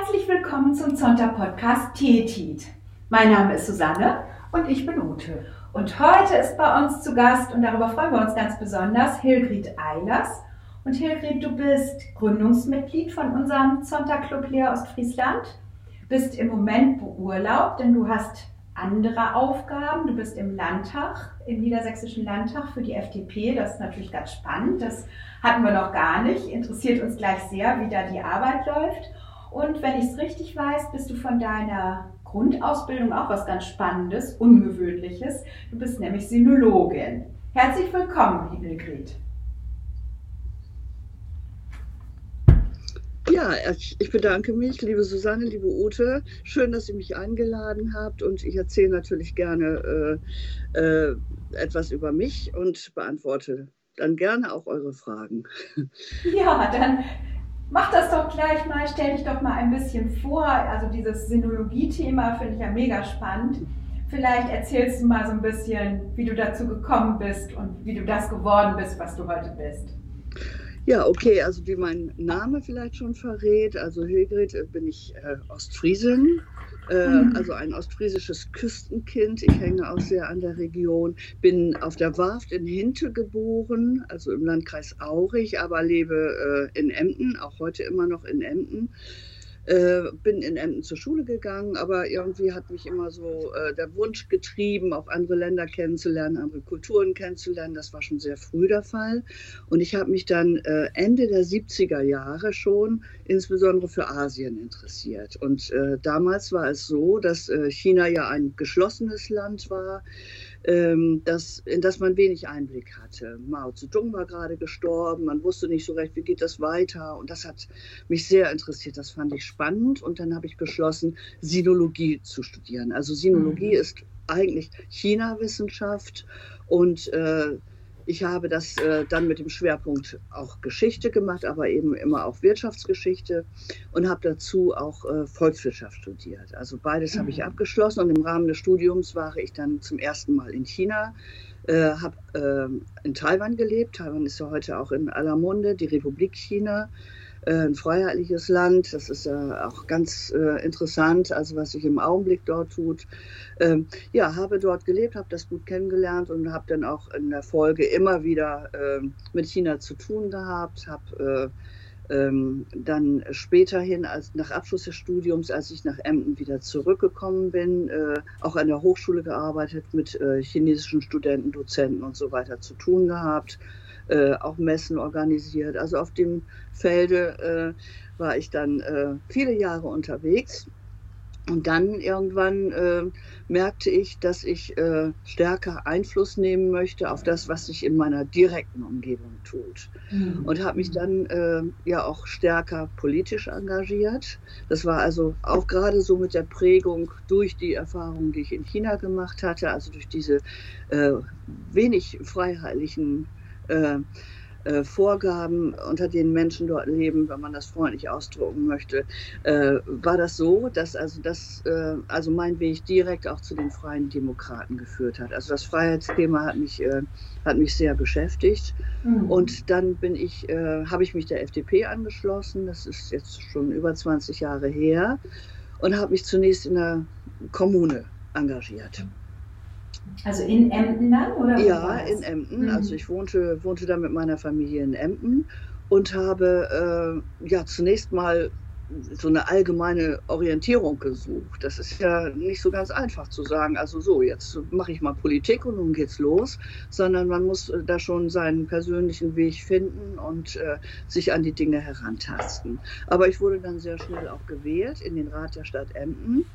Herzlich willkommen zum Zonta-Podcast Tetit. Mein Name ist Susanne. Und ich bin Ute. Und heute ist bei uns zu Gast, und darüber freuen wir uns ganz besonders, Hilgrid Eilers. Und Hilgrid, du bist Gründungsmitglied von unserem Zonta-Club Leer Ostfriesland, bist im Moment beurlaubt, denn du hast andere Aufgaben. Du bist im Landtag, im Niedersächsischen Landtag für die FDP. Das ist natürlich ganz spannend. Das hatten wir noch gar nicht. Interessiert uns gleich sehr, wie da die Arbeit läuft. Und wenn ich es richtig weiß, bist du von deiner Grundausbildung auch was ganz Spannendes, Ungewöhnliches. Du bist nämlich Sinologin. Herzlich willkommen, Hilgrid. Ja, ich bedanke mich, liebe Susanne, liebe Ute. Schön, dass ihr mich eingeladen habt und ich erzähle natürlich gerne äh, äh, etwas über mich und beantworte dann gerne auch eure Fragen. Ja, dann Mach das doch gleich mal, stell dich doch mal ein bisschen vor. Also dieses Sinologie-Thema finde ich ja mega spannend. Vielleicht erzählst du mal so ein bisschen, wie du dazu gekommen bist und wie du das geworden bist, was du heute bist. Ja, okay, also wie mein Name vielleicht schon verrät, also Hilgrid äh, bin ich äh, Ostfriesin. Also ein ostfriesisches Küstenkind. Ich hänge auch sehr an der Region. Bin auf der Warft in Hinte geboren, also im Landkreis Aurich, aber lebe äh, in Emden, auch heute immer noch in Emden. Äh, bin in Emden zur Schule gegangen, aber irgendwie hat mich immer so äh, der Wunsch getrieben, auch andere Länder kennenzulernen, andere Kulturen kennenzulernen. Das war schon sehr früh der Fall. Und ich habe mich dann äh, Ende der 70er Jahre schon insbesondere für Asien interessiert. Und äh, damals war es so, dass äh, China ja ein geschlossenes Land war ähm, das, in das man wenig Einblick hatte. Mao Zedong war gerade gestorben, man wusste nicht so recht, wie geht das weiter. Und das hat mich sehr interessiert, das fand ich spannend. Und dann habe ich beschlossen, Sinologie zu studieren. Also Sinologie mhm. ist eigentlich China-Wissenschaft und äh, ich habe das äh, dann mit dem Schwerpunkt auch Geschichte gemacht, aber eben immer auch Wirtschaftsgeschichte und habe dazu auch äh, Volkswirtschaft studiert. Also beides mhm. habe ich mhm. abgeschlossen und im Rahmen des Studiums war ich dann zum ersten Mal in China, äh, habe ähm, in Taiwan gelebt. Taiwan ist ja heute auch in aller Munde, die Republik China. Äh, ein freiheitliches Land. Das ist ja auch ganz äh, interessant, also was sich im Augenblick dort tut. Ähm, ja, habe dort gelebt, habe das gut kennengelernt und habe dann auch in der Folge immer wieder äh, mit China zu tun gehabt, habe äh, ähm, dann späterhin, als nach Abschluss des Studiums, als ich nach Emden wieder zurückgekommen bin, äh, auch an der Hochschule gearbeitet, mit äh, chinesischen Studenten, Dozenten und so weiter zu tun gehabt äh, auch Messen organisiert. Also auf dem Felde äh, war ich dann äh, viele Jahre unterwegs. Und dann irgendwann äh, merkte ich, dass ich äh, stärker Einfluss nehmen möchte auf das, was sich in meiner direkten Umgebung tut. Mhm. Und habe mich dann äh, ja auch stärker politisch engagiert. Das war also auch gerade so mit der Prägung durch die Erfahrungen, die ich in China gemacht hatte, also durch diese wenig freiheitlichen äh, äh, Vorgaben, unter denen Menschen dort leben, wenn man das freundlich ausdrucken möchte, äh, war das so, dass also, das, äh, also mein Weg direkt auch zu den Freien Demokraten geführt hat. Also das Freiheitsthema hat mich, äh, hat mich sehr beschäftigt. Mhm. Und dann bin ich, äh, habe ich mich der FDP angeschlossen, das ist jetzt schon über 20 Jahre her, und habe mich zunächst in der Kommune engagiert. Also in Emden dann? Oder ja, in Emden. Mhm. Also ich wohnte, wohnte da mit meiner Familie in Emden und habe äh, ja zunächst mal so eine allgemeine Orientierung gesucht. Das ist ja nicht so ganz einfach zu sagen, also so, jetzt mache ich mal Politik und nun geht's los, sondern man muss da schon seinen persönlichen Weg finden und äh, sich an die Dinge herantasten. Aber ich wurde dann sehr schnell auch gewählt in den Rat der Stadt Emden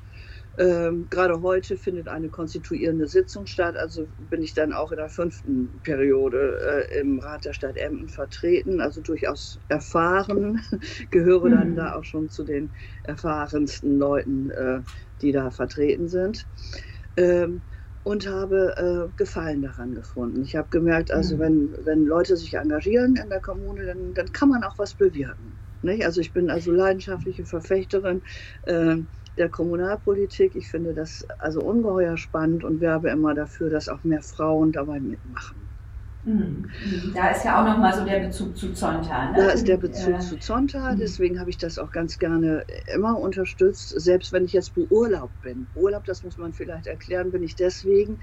ähm, gerade heute findet eine konstituierende Sitzung statt, also bin ich dann auch in der fünften Periode äh, im Rat der Stadt Emden vertreten, also durchaus erfahren, gehöre dann mhm. da auch schon zu den erfahrensten Leuten, äh, die da vertreten sind. Ähm, und habe äh, Gefallen daran gefunden. Ich habe gemerkt, also mhm. wenn, wenn Leute sich engagieren in der Kommune, dann, dann kann man auch was bewirken. Nicht? Also ich bin also leidenschaftliche Verfechterin äh, der Kommunalpolitik. Ich finde das also ungeheuer spannend und werbe immer dafür, dass auch mehr Frauen dabei mitmachen. Mhm. Da ist ja auch nochmal so der Bezug zu Zonta. Ne? Da ist der Bezug äh, zu Zonta, mhm. deswegen habe ich das auch ganz gerne immer unterstützt, selbst wenn ich jetzt beurlaubt bin. Urlaub, das muss man vielleicht erklären, bin ich deswegen,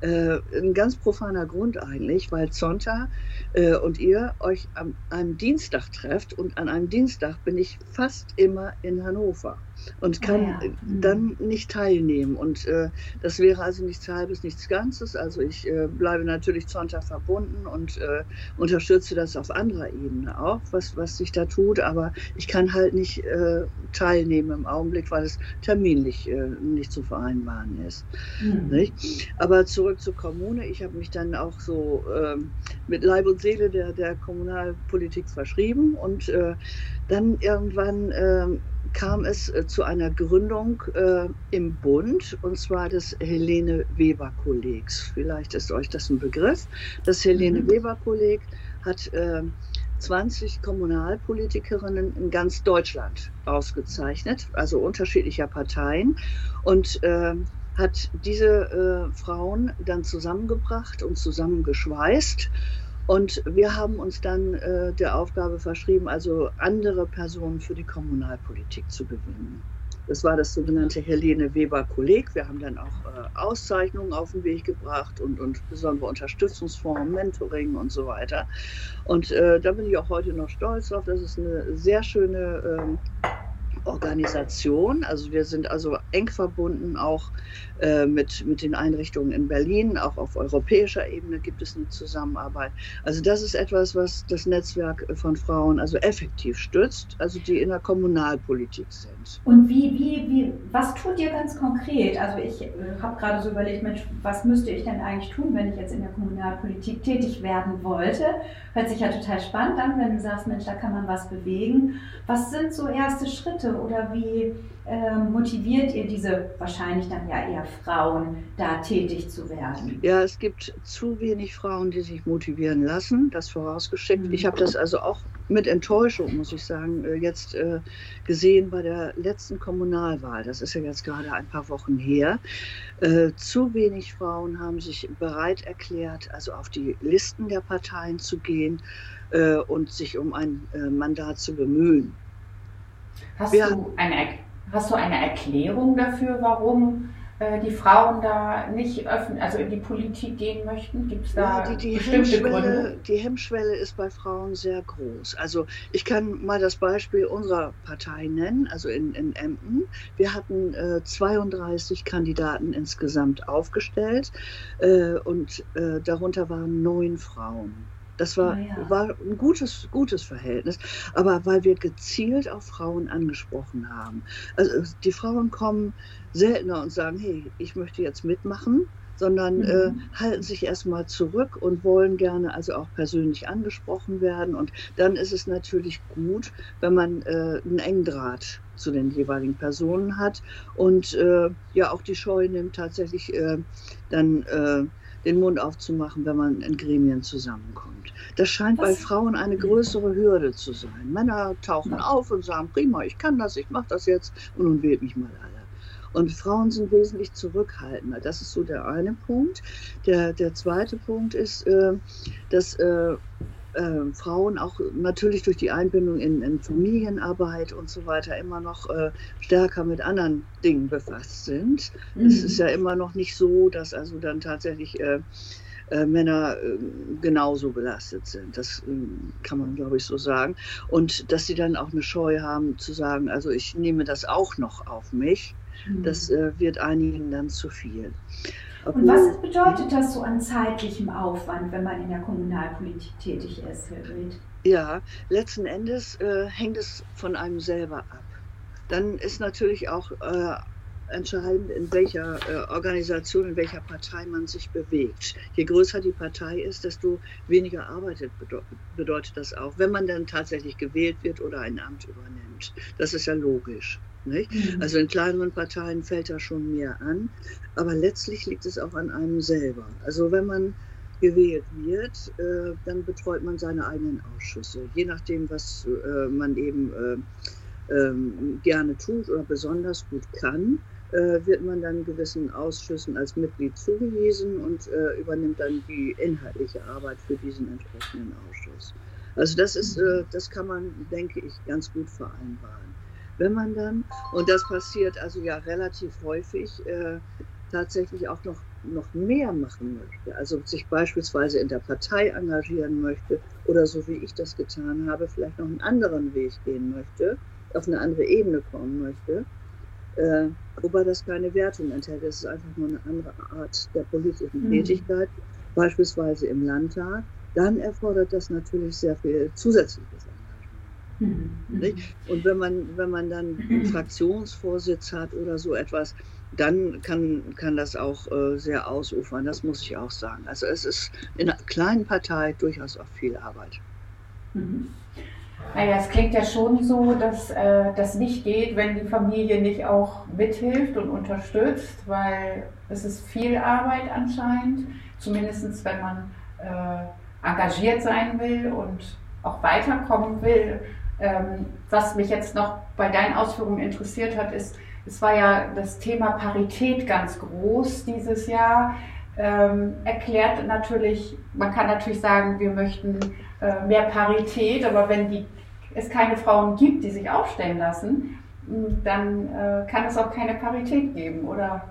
äh, ein ganz profaner Grund eigentlich, weil Zonta äh, und ihr euch am einem Dienstag trefft und an einem Dienstag bin ich fast immer in Hannover und kann ah, ja. mhm. dann nicht teilnehmen. Und äh, das wäre also nichts Halbes, nichts Ganzes. Also ich äh, bleibe natürlich Zonta verbunden und äh, unterstütze das auf anderer Ebene auch, was, was sich da tut. Aber ich kann halt nicht äh, teilnehmen im Augenblick, weil es terminlich äh, nicht zu vereinbaren ist. Mhm. Aber zurück zur Kommune. Ich habe mich dann auch so ähm, mit Leib und Seele der, der Kommunalpolitik verschrieben und äh, dann irgendwann ähm, kam es äh, zu einer Gründung äh, im Bund, und zwar des Helene Weber Kollegs. Vielleicht ist euch das ein Begriff. Das Helene mhm. Weber Kolleg hat äh, 20 Kommunalpolitikerinnen in ganz Deutschland ausgezeichnet, also unterschiedlicher Parteien, und äh, hat diese äh, Frauen dann zusammengebracht und zusammengeschweißt und wir haben uns dann äh, der Aufgabe verschrieben, also andere Personen für die Kommunalpolitik zu gewinnen. Das war das sogenannte Helene Weber Kolleg. Wir haben dann auch äh, Auszeichnungen auf den Weg gebracht und, und besondere Unterstützungsformen, Mentoring und so weiter. Und äh, da bin ich auch heute noch stolz drauf. Das ist eine sehr schöne ähm, Organisation. Also wir sind also eng verbunden auch äh, mit, mit den Einrichtungen in Berlin. Auch auf europäischer Ebene gibt es eine Zusammenarbeit. Also das ist etwas, was das Netzwerk von Frauen also effektiv stützt, also die in der Kommunalpolitik sind. Und wie, wie, wie, was tut ihr ganz konkret? Also ich äh, habe gerade so überlegt, Mensch, was müsste ich denn eigentlich tun, wenn ich jetzt in der Kommunalpolitik tätig werden wollte? Hört sich ja total spannend an, wenn du sagst, Mensch, da kann man was bewegen. Was sind so erste Schritte oder wie äh, motiviert ihr diese wahrscheinlich dann ja eher Frauen, da tätig zu werden? Ja, es gibt zu wenig Frauen, die sich motivieren lassen, das vorausgeschickt. Mhm. Ich habe das also auch mit Enttäuschung, muss ich sagen, äh, jetzt äh, gesehen bei der letzten Kommunalwahl. Das ist ja jetzt gerade ein paar Wochen her. Äh, zu wenig Frauen haben sich bereit erklärt, also auf die Listen der Parteien zu gehen und sich um ein Mandat zu bemühen. Hast, ja. du, eine, hast du eine Erklärung dafür, warum äh, die Frauen da nicht öffnen, also in die Politik gehen möchten? Gibt es da ja, die, die bestimmte Gründe? Die Hemmschwelle ist bei Frauen sehr groß. Also ich kann mal das Beispiel unserer Partei nennen, also in, in Emden. Wir hatten äh, 32 Kandidaten insgesamt aufgestellt äh, und äh, darunter waren neun Frauen. Das war, ja. war ein gutes, gutes Verhältnis, aber weil wir gezielt auf Frauen angesprochen haben. Also die Frauen kommen seltener und sagen, hey, ich möchte jetzt mitmachen, sondern mhm. äh, halten sich erstmal zurück und wollen gerne also auch persönlich angesprochen werden. Und dann ist es natürlich gut, wenn man äh, einen engen Draht zu den jeweiligen Personen hat und äh, ja auch die Scheu nimmt, tatsächlich äh, dann äh, den Mund aufzumachen, wenn man in Gremien zusammenkommt. Das scheint Was? bei Frauen eine größere Hürde zu sein. Männer tauchen ja. auf und sagen, prima, ich kann das, ich mache das jetzt und nun wählt mich mal alle. Und Frauen sind wesentlich zurückhaltender. Das ist so der eine Punkt. Der, der zweite Punkt ist, äh, dass äh, äh, Frauen auch natürlich durch die Einbindung in, in, Familienarbeit und so weiter immer noch äh, stärker mit anderen Dingen befasst sind. Mhm. Es ist ja immer noch nicht so, dass also dann tatsächlich äh, äh Männer äh, genauso belastet sind. Das ähm, kann man, glaube ich, so sagen. Und dass sie dann auch eine Scheu haben zu sagen, also ich nehme das auch noch auf mich. Mhm. Das äh, wird einigen dann zu viel. Und was bedeutet das so an zeitlichem Aufwand, wenn man in der Kommunalpolitik tätig ist, Herr Hilgrid? Ja, letzten Endes äh, hängt es von einem selber ab. Dann ist natürlich auch äh, entscheidend, in welcher äh, Organisation, in welcher Partei man sich bewegt. Je größer die Partei ist, desto weniger arbeitet bedeutet das auch, wenn man dann tatsächlich gewählt wird oder ein Amt übernimmt. Das ist ja logisch. Mhm. Also in kleineren Parteien fällt da schon mehr an, aber letztlich liegt es auch an einem selber. Also wenn man gewählt wird, äh, dann betreut man seine eigenen Ausschüsse, je nachdem, was äh, man eben äh, ähm, gerne tut oder besonders gut kann. äh, wird man dann gewissen Ausschüssen als Mitglied zugewiesen und äh, übernimmt dann die inhaltliche Arbeit für diesen entsprechenden Ausschuss. Also das ist, äh, das kann man, denke ich, ganz gut vereinbaren. Wenn man dann, und das passiert also ja relativ häufig, äh, tatsächlich auch noch, noch mehr machen möchte, also sich beispielsweise in der Partei engagieren möchte oder so wie ich das getan habe, vielleicht noch einen anderen Weg gehen möchte, auf eine andere Ebene kommen möchte, äh, wobei das keine Wertung enthält. Es ist einfach nur eine andere Art der politischen mhm. Tätigkeit, beispielsweise im Landtag. Dann erfordert das natürlich sehr viel zusätzliches. Mhm. Und wenn man, wenn man dann einen Fraktionsvorsitz hat oder so etwas, dann kann, kann das auch äh, sehr ausufern, das muss ich auch sagen. Also es ist in einer kleinen Partei durchaus auch viel Arbeit. Mhm. Naja, es klingt ja schon so, dass äh, das nicht geht, wenn die Familie nicht auch mithilft und unterstützt, weil es ist viel Arbeit anscheinend, zumindest wenn man äh, engagiert sein will und auch weiterkommen will. Ähm, was mich jetzt noch bei deinen Ausführungen interessiert hat, ist, es war ja das Thema Parität ganz groß dieses Jahr. Ähm, erklärt natürlich, man kann natürlich sagen, wir möchten äh, mehr Parität, aber wenn die, es keine Frauen gibt, die sich aufstellen lassen, dann äh, kann es auch keine Parität geben, oder?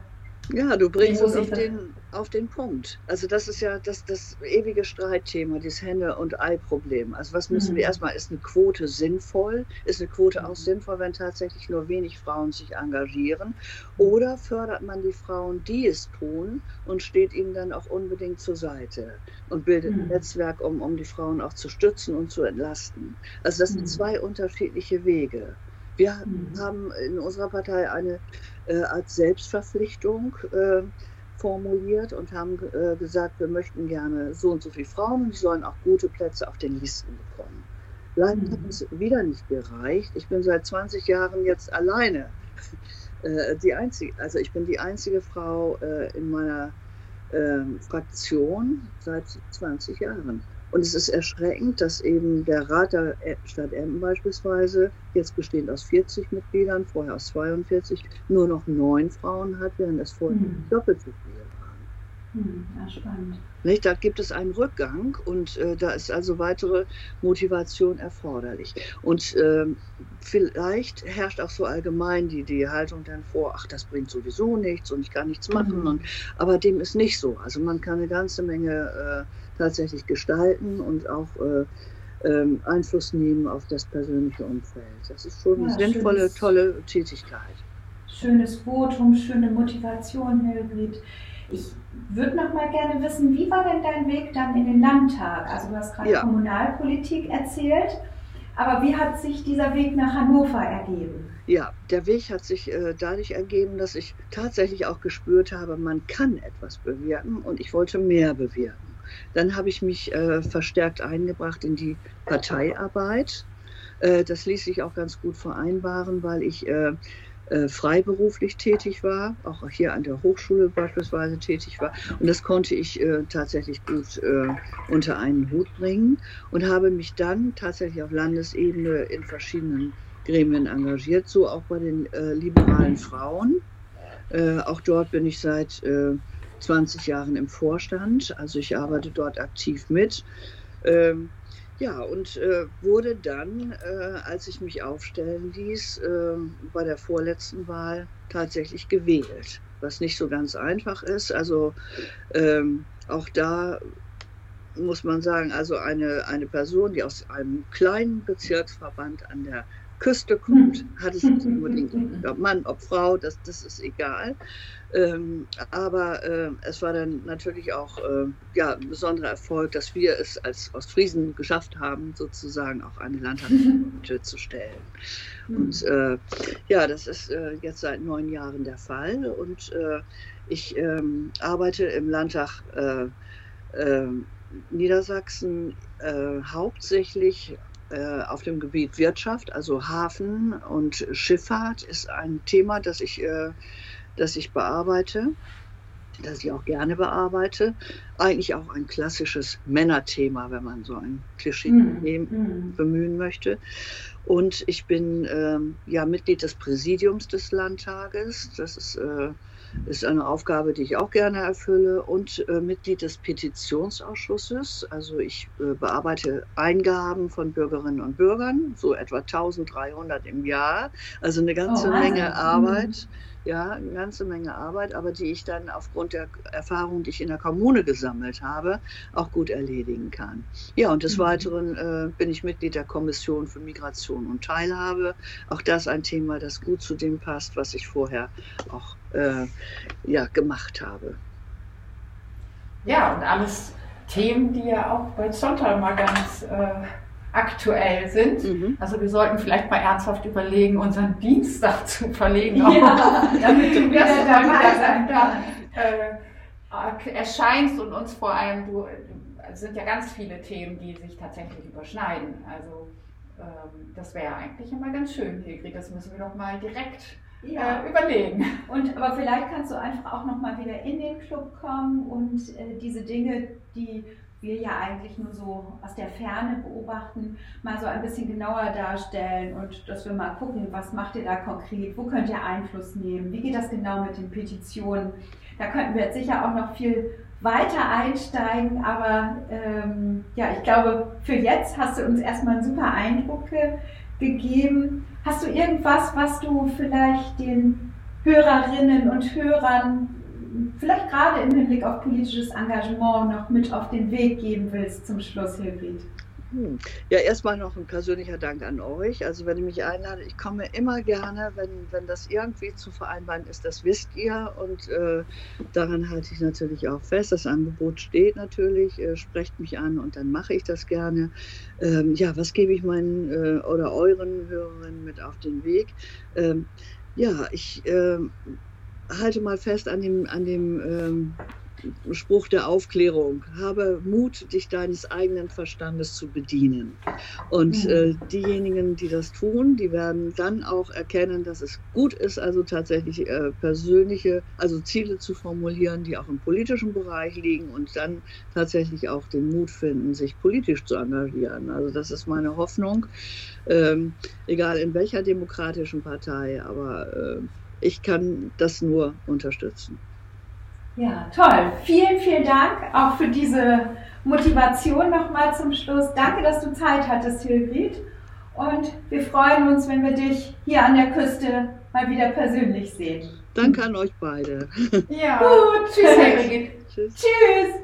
Ja, du bringst es auf den, auf den Punkt. Also das ist ja das, das ewige Streitthema, dieses Henne- und Ei-Problem. Also was müssen mhm. wir erstmal, ist eine Quote sinnvoll? Ist eine Quote auch mhm. sinnvoll, wenn tatsächlich nur wenig Frauen sich engagieren? Oder fördert man die Frauen, die es tun und steht ihnen dann auch unbedingt zur Seite und bildet mhm. ein Netzwerk, um, um die Frauen auch zu stützen und zu entlasten? Also das sind mhm. zwei unterschiedliche Wege. Wir mhm. haben in unserer Partei eine äh, als Selbstverpflichtung äh, formuliert und haben äh, gesagt, wir möchten gerne so und so viele Frauen und die sollen auch gute Plätze auf den Listen bekommen. Leider hat es wieder nicht gereicht. Ich bin seit 20 Jahren jetzt alleine. Äh, die einzige, also ich bin die einzige Frau äh, in meiner ähm, Fraktion seit 20 Jahren. Und es ist erschreckend, dass eben der Rat der Stadt Emden beispielsweise, jetzt bestehend aus 40 Mitgliedern, vorher aus 42, nur noch neun Frauen hat, während es vorher mhm. doppelt so viele waren. Mhm, ja, spannend. Nicht? Da gibt es einen Rückgang und äh, da ist also weitere Motivation erforderlich. Und äh, vielleicht herrscht auch so allgemein die, die Haltung dann vor, ach, das bringt sowieso nichts und ich kann nichts machen. Mhm. Und, aber dem ist nicht so. Also man kann eine ganze Menge äh, tatsächlich gestalten und auch äh, ähm, Einfluss nehmen auf das persönliche Umfeld. Das ist schon ja, eine sinnvolle, schönes, tolle Tätigkeit. Schönes Votum, schöne Motivation, Helgrid. Ich würde noch mal gerne wissen, wie war denn dein Weg dann in den Landtag? Also du hast gerade ja. Kommunalpolitik erzählt, aber wie hat sich dieser Weg nach Hannover ergeben? Ja, der Weg hat sich äh, dadurch ergeben, dass ich tatsächlich auch gespürt habe, man kann etwas bewirken und ich wollte mehr bewirken. Dann habe ich mich äh, verstärkt eingebracht in die Parteiarbeit. Äh, das ließ sich auch ganz gut vereinbaren, weil ich äh, äh, freiberuflich tätig war, auch hier an der Hochschule beispielsweise tätig war. Und das konnte ich äh, tatsächlich gut äh, unter einen Hut bringen und habe mich dann tatsächlich auf Landesebene in verschiedenen Gremien engagiert, so auch bei den äh, liberalen Frauen. Äh, auch dort bin ich seit 20 Jahren im Vorstand, also ich arbeite dort aktiv mit. Ähm, ja, und äh, wurde dann, äh, als ich mich aufstellen ließ, äh, bei der vorletzten Wahl tatsächlich gewählt, was nicht so ganz einfach ist. Also ähm, auch da muss man sagen, also eine, eine Person, die aus einem kleinen Bezirksverband an der Küste kommt, hat es nicht unbedingt, ob Mann, ob Frau, das, das ist egal. Ähm, aber äh, es war dann natürlich auch äh, ja, ein besonderer Erfolg, dass wir es als Ostfriesen geschafft haben, sozusagen auch eine Landtagsabgeordnete zu stellen. Und äh, ja, das ist äh, jetzt seit neun Jahren der Fall. Und äh, ich ähm, arbeite im Landtag äh, Niedersachsen hauptsächlich auf dem Gebiet Wirtschaft, also Hafen und Schifffahrt ist ein Thema, das ich, äh, das ich bearbeite. das ich auch gerne bearbeite. Eigentlich auch ein klassisches Männerthema, wenn man so ein Klischee mm, bemühen möchte. Und ich bin ähm, ja Mitglied des Präsidiums des Landtages. Das ist, äh, ist eine Aufgabe, die ich auch gerne erfülle. Und äh, Mitglied des Petitionsausschusses. Also ich äh, bearbeite Eingaben von Bürgerinnen und Bürgern, so etwa 1300 im Jahr. Also eine ganze oh, Menge Arbeit. Mhm ja, eine ganze Menge Arbeit, aber die ich dann aufgrund der Erfahrung, die ich in der Kommune gesammelt habe, auch gut erledigen kann. Ja, und des mhm. Weiteren äh, bin ich Mitglied der Kommission für Migration und Teilhabe. Auch das ein Thema, das gut zu dem passt, was ich vorher auch äh, ja, gemacht habe. Ja, und alles Themen, die ja auch bei Zonta mal ganz äh aktuell sind. Mhm. Also wir sollten vielleicht mal ernsthaft überlegen, unseren Dienstag zu verlegen. Ja, damit du wieder dabei sein äh, erscheinst und uns vor allem, du, es sind ja ganz viele Themen, die sich tatsächlich überschneiden. Also ähm, das wäre eigentlich immer ganz schön, Hegrid. Das müssen wir doch mal direkt ja. äh, überlegen. Und aber vielleicht kannst du einfach auch noch mal wieder in den Club kommen und äh, diese Dinge, die wir ja eigentlich nur so aus der Ferne beobachten, mal so ein bisschen genauer darstellen und dass wir mal gucken, was macht ihr da konkret, wo könnt ihr Einfluss nehmen, wie geht das genau mit den Petitionen. Da könnten wir jetzt sicher auch noch viel weiter einsteigen, aber ähm, ja, ich glaube, für jetzt hast du uns erstmal einen super Eindruck ge gegeben. Hast du irgendwas, was du vielleicht den Hörerinnen und Hörern vielleicht gerade im Hinblick auf politisches Engagement noch mit auf den Weg geben willst zum Schluss, Hilfried? Hm. Ja, erstmal noch ein persönlicher Dank an euch. Also wenn ihr mich einladet, ich komme immer gerne, wenn, wenn das irgendwie zu vereinbaren ist, das wisst ihr. Und äh, daran halte ich natürlich auch fest. Das Angebot steht natürlich, äh, sprecht mich an und dann mache ich das gerne. Ähm, ja, was gebe ich meinen äh, oder euren Hörerinnen mit auf den Weg? Ähm, ja, ich ähm, halte mal fest an dem, an dem ähm, Spruch der Aufklärung. Habe Mut, dich deines eigenen Verstandes zu bedienen. Und mhm. äh, diejenigen, die das tun, die werden dann auch erkennen, dass es gut ist, also tatsächlich äh, persönliche, also Ziele zu formulieren, die auch im politischen Bereich liegen und dann tatsächlich auch den Mut finden, sich politisch zu engagieren. Also das ist meine Hoffnung, ähm, egal in welcher demokratischen Partei, aber äh, ich kann das nur unterstützen. Ja, toll. Vielen, vielen Dank auch für diese Motivation nochmal zum Schluss. Danke, dass du Zeit hattest, Hilgrid. Und wir freuen uns, wenn wir dich hier an der Küste mal wieder persönlich sehen. Danke an euch beide. Ja. Gut. Tschüss, Hilgrid. Tschüss. Tschüss.